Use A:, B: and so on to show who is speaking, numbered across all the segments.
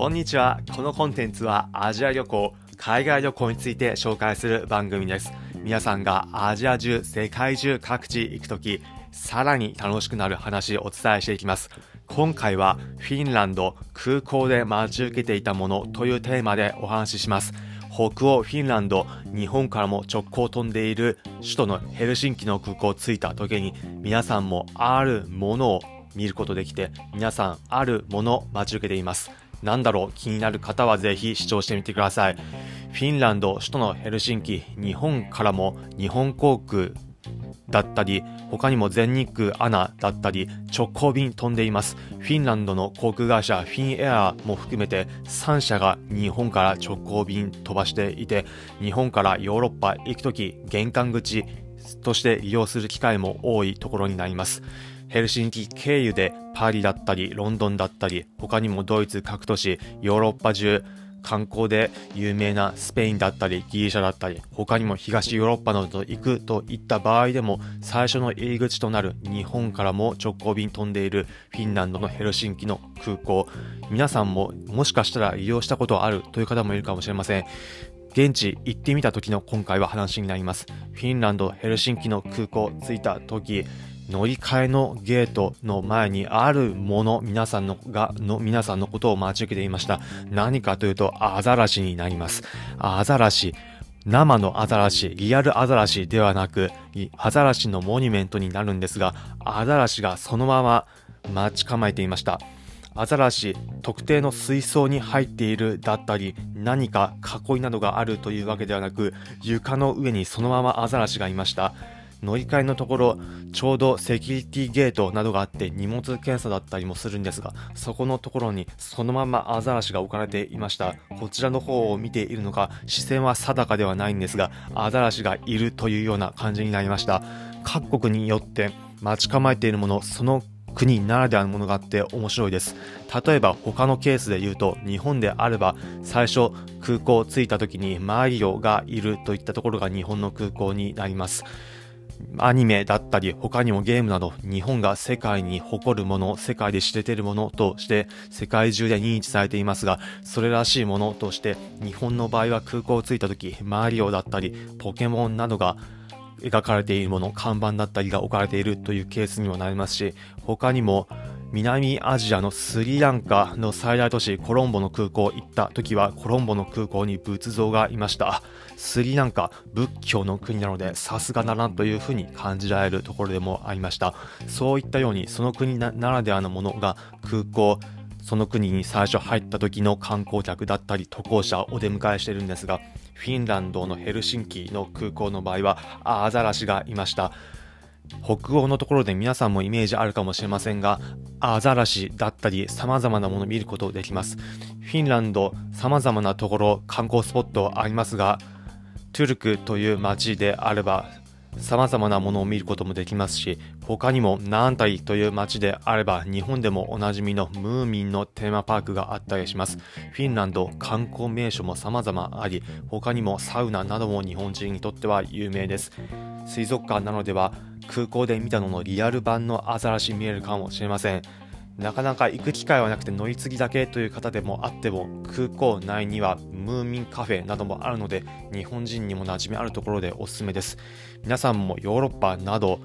A: こんにちは。このコンテンツはアジア旅行、海外旅行について紹介する番組です。皆さんがアジア中、世界中各地行くとき、さらに楽しくなる話をお伝えしていきます。今回はフィンランド空港で待ち受けていたものというテーマでお話しします。北欧フィンランド、日本からも直行飛んでいる首都のヘルシンキの空港を着いた時に皆さんもあるものを見ることできて皆さんあるものを待ち受けています。なんだろう気になる方はぜひ視聴してみてください。フィンランド首都のヘルシンキ、日本からも日本航空だったり、他にも全日空アナだったり、直行便飛んでいます。フィンランドの航空会社フィンエアーも含めて3社が日本から直行便飛ばしていて、日本からヨーロッパ行くとき玄関口として利用する機会も多いところになります。ヘルシンキ経由でパリだったりロンドンだったり他にもドイツ各都市ヨーロッパ中観光で有名なスペインだったりギリシャだったり他にも東ヨーロッパなどと行くといった場合でも最初の入り口となる日本からも直行便飛んでいるフィンランドのヘルシンキの空港。皆さんももしかしたら利用したことあるという方もいるかもしれません。現地行ってみた時の今回は話になります。フィンランドヘルシンキの空港着いた時乗り換えのゲートの前にあるもの、皆さんのが、の、皆さんのことを待ち受けていました。何かというと、アザラシになります。アザラシ。生のアザラシ、リアルアザラシではなく、アザラシのモニュメントになるんですが、アザラシがそのまま待ち構えていました。アザラシ、特定の水槽に入っているだったり、何か囲いなどがあるというわけではなく、床の上にそのままアザラシがいました。乗り換えのところちょうどセキュリティゲートなどがあって荷物検査だったりもするんですがそこのところにそのままアザラシが置かれていましたこちらの方を見ているのか視線は定かではないんですがアザラシがいるというような感じになりました各国によって待ち構えているものその国ならではのものがあって面白いです。例えば他のケースで言うと日本であれば最初空港着いた時にマリオがいるといったところが日本の空港になります。アニメだったり他にもゲームなど日本が世界に誇るもの、世界で知れているものとして世界中で認知されていますが、それらしいものとして日本の場合は空港を着いた時、マリオだったりポケモンなどが描かれているもの、看板だったりが置かれているというケースにもなりますし、他にも南アジアのスリランカの最大都市コロンボの空港行った時はコロンボの空港に仏像がいました。スリランカ仏教の国なのでさすがだなというふうに感じられるところでもありました。そういったようにその国ならではのものが空港その国に最初入った時の観光客だったり渡航者をお出迎えしているんですがフィンランドのヘルシンキの空港の場合はアザラシがいました。北欧のところで皆さんもイメージあるかもしれませんが、アザラシだったり様々なものを見ることができます。フィンランド様々なところ観光スポットありますが、トゥルクという街であれば様々なものを見ることもできますし、他にもナンタリという街であれば日本でもおなじみのムーミンのテーマパークがあったりします。フィンランド観光名所も様々あり、他にもサウナなども日本人にとっては有名です。水族館などでは空港で見たののリアル版のアザラシ見えるかもしれません。なかなか行く機会はなくて乗り継ぎだけという方でもあっても空港内にはムーミンカフェなどもあるので日本人にも馴染みあるところでおすすめです皆さんもヨーロッパなど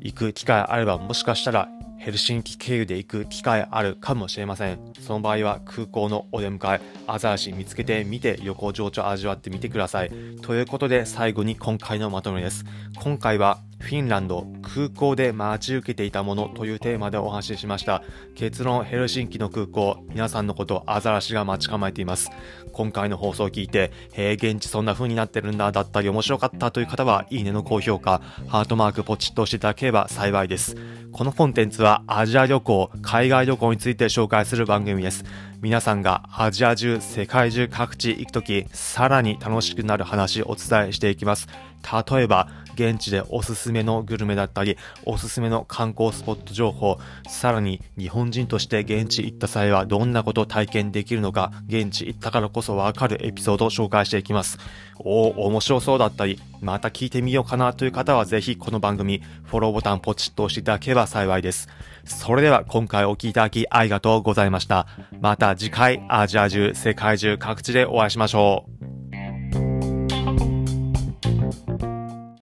A: 行く機会あればもしかしたらヘルシンキ経由で行く機会あるかもしれません。その場合は空港のお出迎えアザラシ見つけてみて旅行情緒味わってみてください。ということで最後に今回のまとめです。今回はフィンランド空港で待ち受けていたものというテーマでお話ししました。結論ヘルシンキの空港皆さんのことアザラシが待ち構えています。今回の放送を聞いてへえ現地そんな風になってるんだだったり面白かったという方はいいねの高評価ハートマークポチッと押していただければ幸いです。このコンテンツはアジア旅行海外旅行について紹介する番組です。皆さんがアジア中世界中各地行くときさらに楽しくなる話お伝えしていきます。例えば現地でおすすめのグルメだったり、おすすめの観光スポット情報、さらに日本人として現地行った際はどんなことを体験できるのか、現地行ったからこそわかるエピソードを紹介していきます。おお、面白そうだったり、また聞いてみようかなという方はぜひこの番組、フォローボタンポチッと押していただければ幸いです。それでは今回お聴きいただきありがとうございました。また次回アジア中、世界中各地でお会いしましょう。